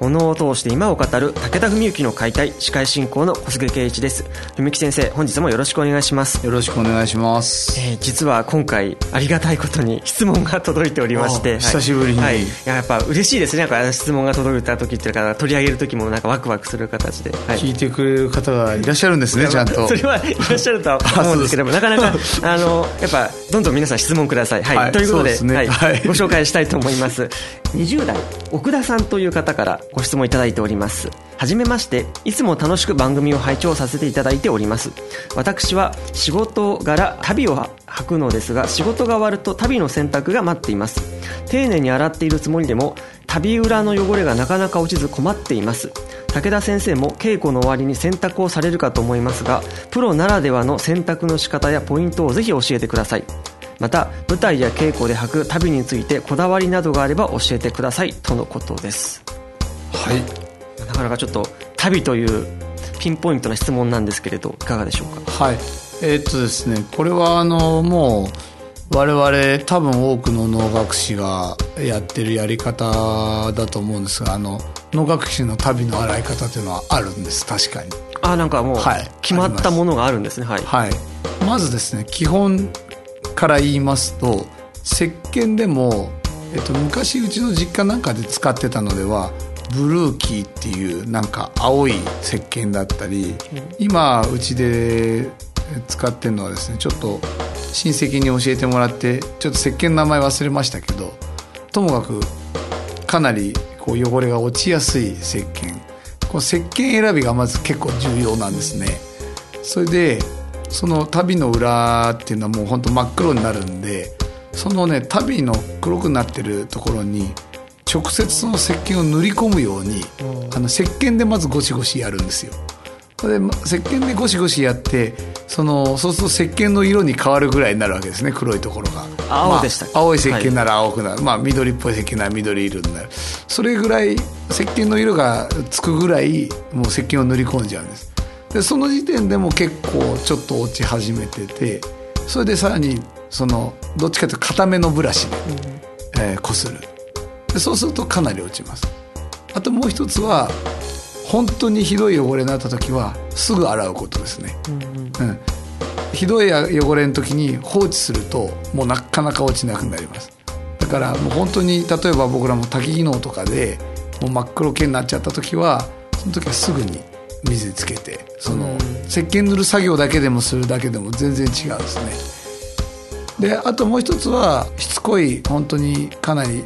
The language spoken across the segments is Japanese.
お能を通して今を語る武田文幸の解体司会進行の小菅圭一です。文幸先生本日もよろしくお願いします。よろしくお願いします、えー実は今回ありがたいことに質問が届いておりましてあ久しぶりに。はい、い。ややっぱ嬉しいですね。なんか質問が届いた時っていうか取り上げる時もなんかワクワクする形で、はい。聞いてくれる方がいらっしゃるんですねちゃんと。それはいらっしゃるとは 思うんですけどもなかなか あのやっぱどんどん皆さん質問ください、はい。はい。ということでね。はい。はい。ご紹介したいと思います 20代奥田さんという方からご質問いただいております。はじめまして。いつも楽しく番組を拝聴させていただいております。私は仕事柄旅を履くのですが仕事が終わると旅の洗濯が待っています。丁寧に洗っているつもりでも旅裏の汚れがなかなか落ちず困っています。武田先生も稽古の終わりに洗濯をされるかと思いますがプロならではの洗濯の仕方やポイントをぜひ教えてください。また舞台や稽古で履く旅についてこだわりなどがあれば教えてくださいとのことです。はい。なかなかちょっと旅というピンポイントな質問なんですけれどいかがでしょうか？はい。えーっとですねこれはあのもう我々多分多くの能楽師がやってるやり方だと思うんですがあの能楽師の旅の洗い方というのはあるんです。確かに。あなんかもうはい。決まったものがあるんですね。はい、はい。まずですね基本から言いますと石鹸でも、えっと、昔うちの実家なんかで使ってたのではブルーキーっていうなんか青い石鹸だったり今うちで使ってるのはですねちょっと親戚に教えてもらってちょっと石鹸の名前忘れましたけどともかくかなりこう汚れが落ちやすい石鹸。この石鹸選びがまず結構重要なんですね。それでその足袋の裏っていうのはもう本当真っ黒になるんでそのね足袋の黒くなってるところに直接その石鹸を塗り込むようにあの石鹸でまずゴシゴシやるんですよ。でま石鹸でゴシゴシやってそのそうすると石鹸の色に変わるぐらいになるわけですね黒いところが。青でしたまあ青い石鹸なら青くなる、まあ緑っぽい石鹸なら緑色になる。それぐらい石鹸の色がつくぐらいもう石鹸を塗り込んじゃうんですでその時点でも結構ちょっと落ち始めててそれでさらにそのどっちかというと固めのブラシで、えーこする。でそうするとかなり落ちます。あともう一つは本当にひどい汚れになった時はすぐ洗うことですね、うんひどい汚れの時に放置するともうなかなか落ちなくなります。だからもう本当に例えば僕らも多機能とかでもう真っ黒系になっちゃった時はその時はすぐに水につけてその石鹸塗る作業だけでもするだけでも全然違うんですね。であともう一つはしつこい本当にかなり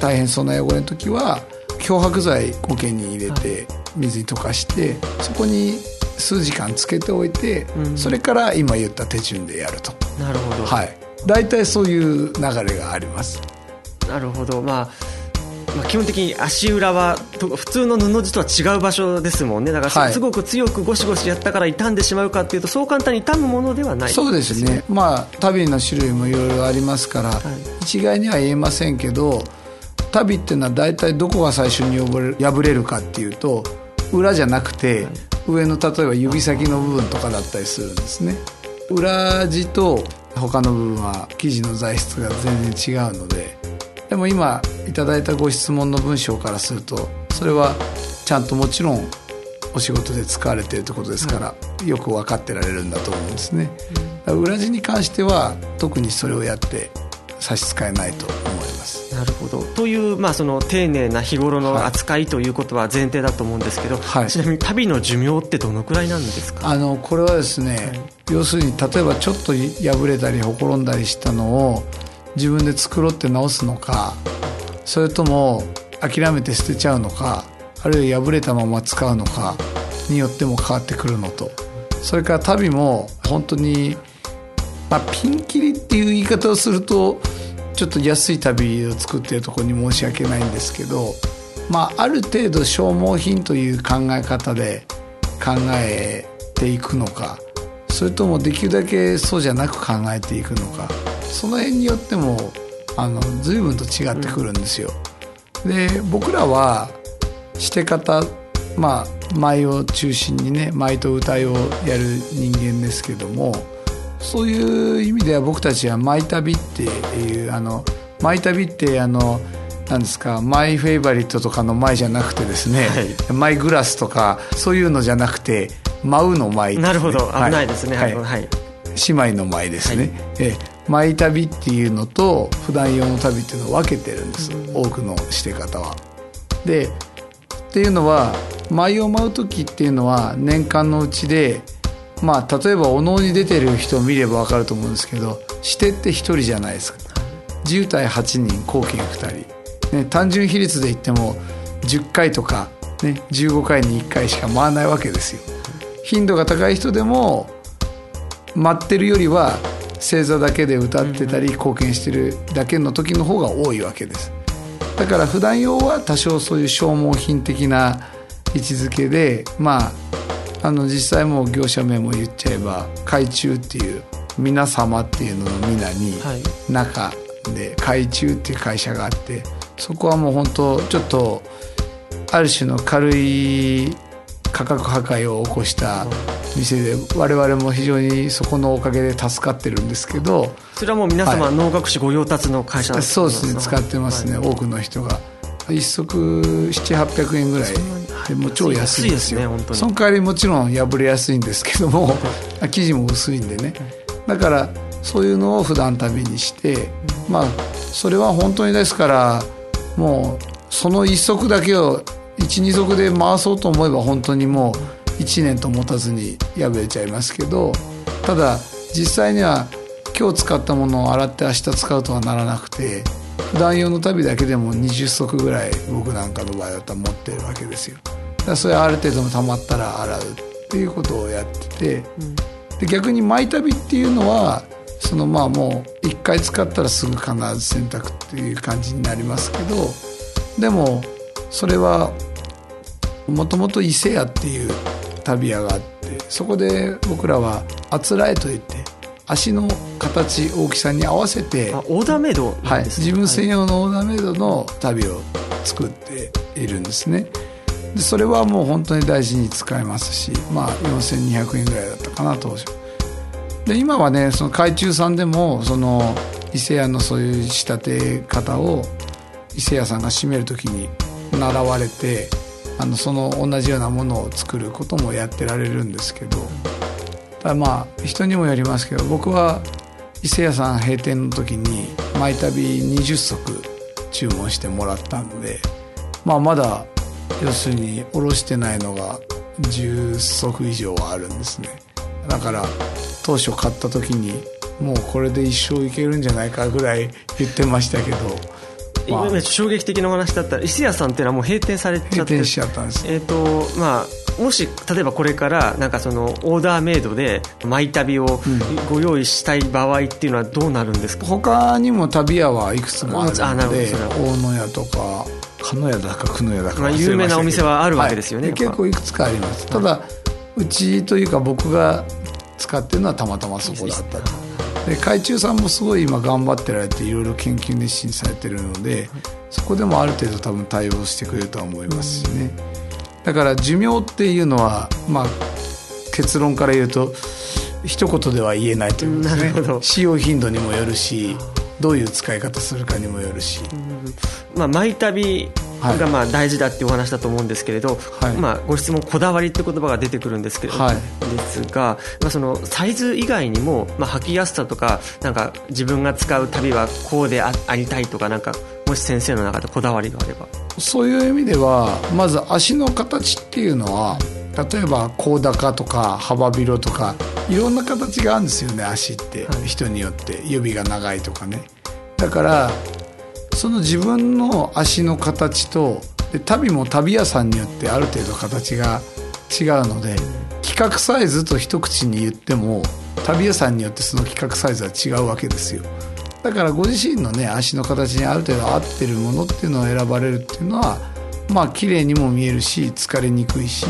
大変そうな汚れの時は漂白剤苔に入れて水に溶かしてそこに数時間つけておいて、うん。それから今言った手順でやると。なるほど、はい。大体そういう流れがあります。なるほど、まあ、まあ基本的に足裏はと普通の布地とは違う場所ですもんね。だからはい。すごく強くゴシゴシやったから傷んでしまうかっていうとそう簡単に傷むものではない。そうですね。まあ足袋の種類もいろいろありますから、一概には言えませんけど足袋っていうのは大体どこが最初に破れる破れるかっていうと裏じゃなくて、上の例えば指先の部分とかだったりするんですね。裏地と他の部分は生地の材質が全然違うのででも今いただいたご質問の文章からするとそれはちゃんともちろんお仕事で使われているということですから、よく分かってられるんだと思うんですね、裏地に関しては特にそれをやって差し支えないと思います。なるほど。どという、まあ、その丁寧な日頃の扱いということは前提だと思うんですけど、はい。ちなみに旅の寿命ってどのくらいなんですか？あのこれはですね、要するに例えばちょっと破れたりほころんだりしたのを自分で繕って直すのかそれとも諦めて捨てちゃうのかあるいは破れたまま使うのかによっても変わってくるのと。それから旅も本当に、まあ、ピンキリっていう言い方をするとちょっと安い旅を作ってるところに申し訳ないんですけど、まあ、ある程度消耗品という考え方で考えていくのかそれともできるだけそうじゃなく考えていくのかその辺によってもあの随分と違ってくるんですよ。で僕らはして方まあ舞を中心にね舞と歌いをやる人間ですけどもそういう意味では僕たちは舞旅っていうあの舞旅ってあのなんですかマイフェイバリットとかの舞じゃなくてですね、マイグラスとかそういうのじゃなくて舞うの舞、なるほど。危ないですね。はい。はい。姉妹の舞ですね、ええ舞旅っていうのと普段用の旅っていうのを分けてるんです、多くのして方は。でっていうのは舞を舞う時っていうのは年間のうちでまあ例えばお能に出てる人を見れば分かると思うんですけどしてって1人じゃないですか。10対8人後見2人、ね、単純比率で言っても10回とか、ね、15回に1回しか回らないわけですよ。頻度が高い人でも待ってるよりは正座だけで歌ってたり貢献してるだけの時の方が多いわけです。だから普段用は多少そういう消耗品的な位置づけでまああの実際もう業者名も言っちゃえば海中っていう皆様っていうのの皆にはい。中で海中っていう会社があってそこはもう本当ちょっとある種の軽い価格破壊を起こした店で我々も非常にそこのおかげで助かってるんですけどそれはもう皆様、はい。能楽師御用達の会社なんそうですね使ってますね、はい。多くの人が。一足7800円ぐらい。でもう超安いんですよ。安いですね本当に。その代わりもちろん破れやすいんですけども生地も薄いんでね。だからそういうのを普段旅にしてまあそれは本当にですからもうその一足だけを12足で回そうと思えば本当にもう1年と持たずに破れちゃいますけどただ実際には今日使ったものを洗って明日使うとはならなくて普段用の旅だけでも20足ぐらい僕なんかの場合だったら持ってるわけですよ。だからそれある程度溜まったら洗うっていうことをやってて、で逆にマイ旅っていうのはそのまあもう一回使ったらすぐ必ず洗濯っていう感じになりますけどでもそれはもともと伊勢屋っていう旅屋があってそこで僕らはあつらえといって足の形大きさに合わせてあオーダーメイドなはい、自分専用のオーダーメイドの旅を作っているんですね。でそれはもう本当に大事に使えますしまあ4200円ぐらいだったかな当初。で今はねその海中さんでもその伊勢屋のそういう仕立て方を伊勢屋さんが閉める時に習われてあのその同じようなものを作ることもやってられるんですけどただまあ人にもよりますけど僕は伊勢屋さん閉店の時に「マイ旅20足注文してもらったんで、まあ、まだ要するに卸してないのが10足以上はあるんですね。だから当初買った時にもうこれで一生いけるんじゃないかぐらい言ってましたけど、今衝撃的なお話だった。ら伊勢屋さんっていうのはもう閉店されちゃって。閉店しちゃったんです。えっ、とまあもし例えばこれからなんかそのオーダーメイドでマイ旅をご用意したい場合っていうのはどうなるんですか、他にも旅屋はいくつもあるので大野屋とか鹿屋だか久野屋だか有名なお店はあるわけですよね。はい。結構いくつかあります。ただうちというか僕が使ってるのはたまたまそこだったとで海中さんもすごい今頑張ってられていろいろ研究熱心されてるのでそこでもある程度多分対応してくれるとは思いますしね。だから寿命っていうのはまあ結論から言うと一言では言えないということですね使用頻度にもよるしどういう使い方するかにもよるし。まあ、マイ旅がまあ大事だっていうお話だと思うんですけれど、はい。まあ、ご質問こだわりって言葉が出てくるんですけれど、はい。ですが、まあ、そのサイズ以外にも、まあ、履きやすさとかなんか自分が使う旅はこうであありたいとかなんかもし先生の中でこだわりがあれば。そういう意味ではまず足の形っていうのは例えば高高とか幅広とかいろんな形があるんですよね足って、はい。人によって。指が長いとかね。だからその自分の足の形とで足袋も足袋屋さんによってある程度形が違うので規格サイズと一口に言っても足袋屋さんによってその規格サイズは違うわけですよ。だからご自身のね足の形にある程度合ってるものっていうのを選ばれるっていうのはまあ綺麗にも見えるし疲れにくいし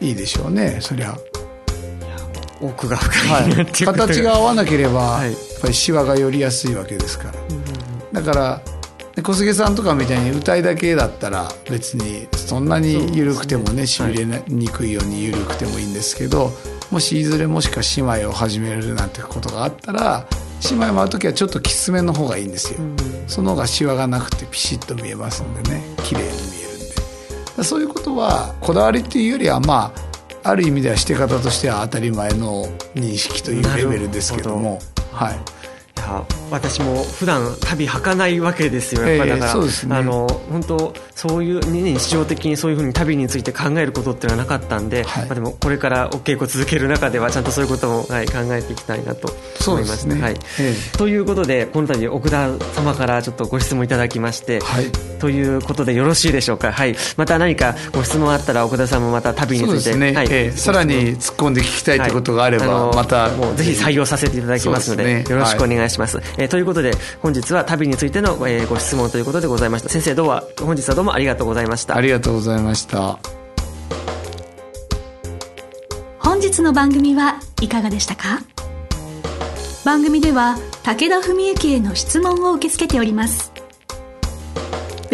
いいでしょうねそりゃ、奥が深はいなってい形が合わなければ、はい。やっぱりシワが寄りやすいわけですから。だからで小菅さんとかみたいに歌いだけだったら別にそんなに緩くてもねしびれにくいように緩くてもいいんですけど、もしいずれもしか姉妹を始めるなんてことがあったら姉妹も会う時はちょっときつめの方がいいんですよ、その方がシワがなくてピシッと見えますんでね。綺麗に見えるんで。そういうことはこだわりっていうよりはまあある意味ではして方としては当たり前の認識というレベルですけども。はい私も普段旅履かないわけですよ、やっぱりだから、ええそうですね。あの本当、そういう、ね、日常的にそういうふうに旅について考えることっていうのはなかったんで、はい。まあ、でもこれからお稽古続ける中では、ちゃんとそういうことも、はい、考えていきたいなと思いました。ね、はい。えということで、この度奥田様からちょっとご質問いただきまして、えはいということでよろしいでしょうか、はい、また何かご質問あったら、奥田さんもまた旅について、さらに突っ込んで聞きたいということがあれば、はい。のまたもうぜひ。採用させていただきますのでね。よろしくお願いします、えーということで本日は旅についての、えーご質問ということでございました。先生どうも。本日はどうもありがとうございました。ありがとうございました。本日の番組はいかがでしたか？番組では武田文幸への質問を受け付けております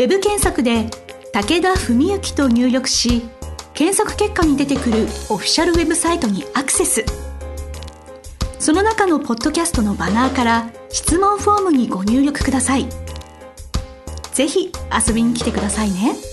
ウェブ検索で「武田文幸」と入力し検索結果に出てくるオフィシャルウェブサイトにアクセス。その中のポッドキャストのバナーから質問フォームにご入力ください。是非遊びに来てくださいね。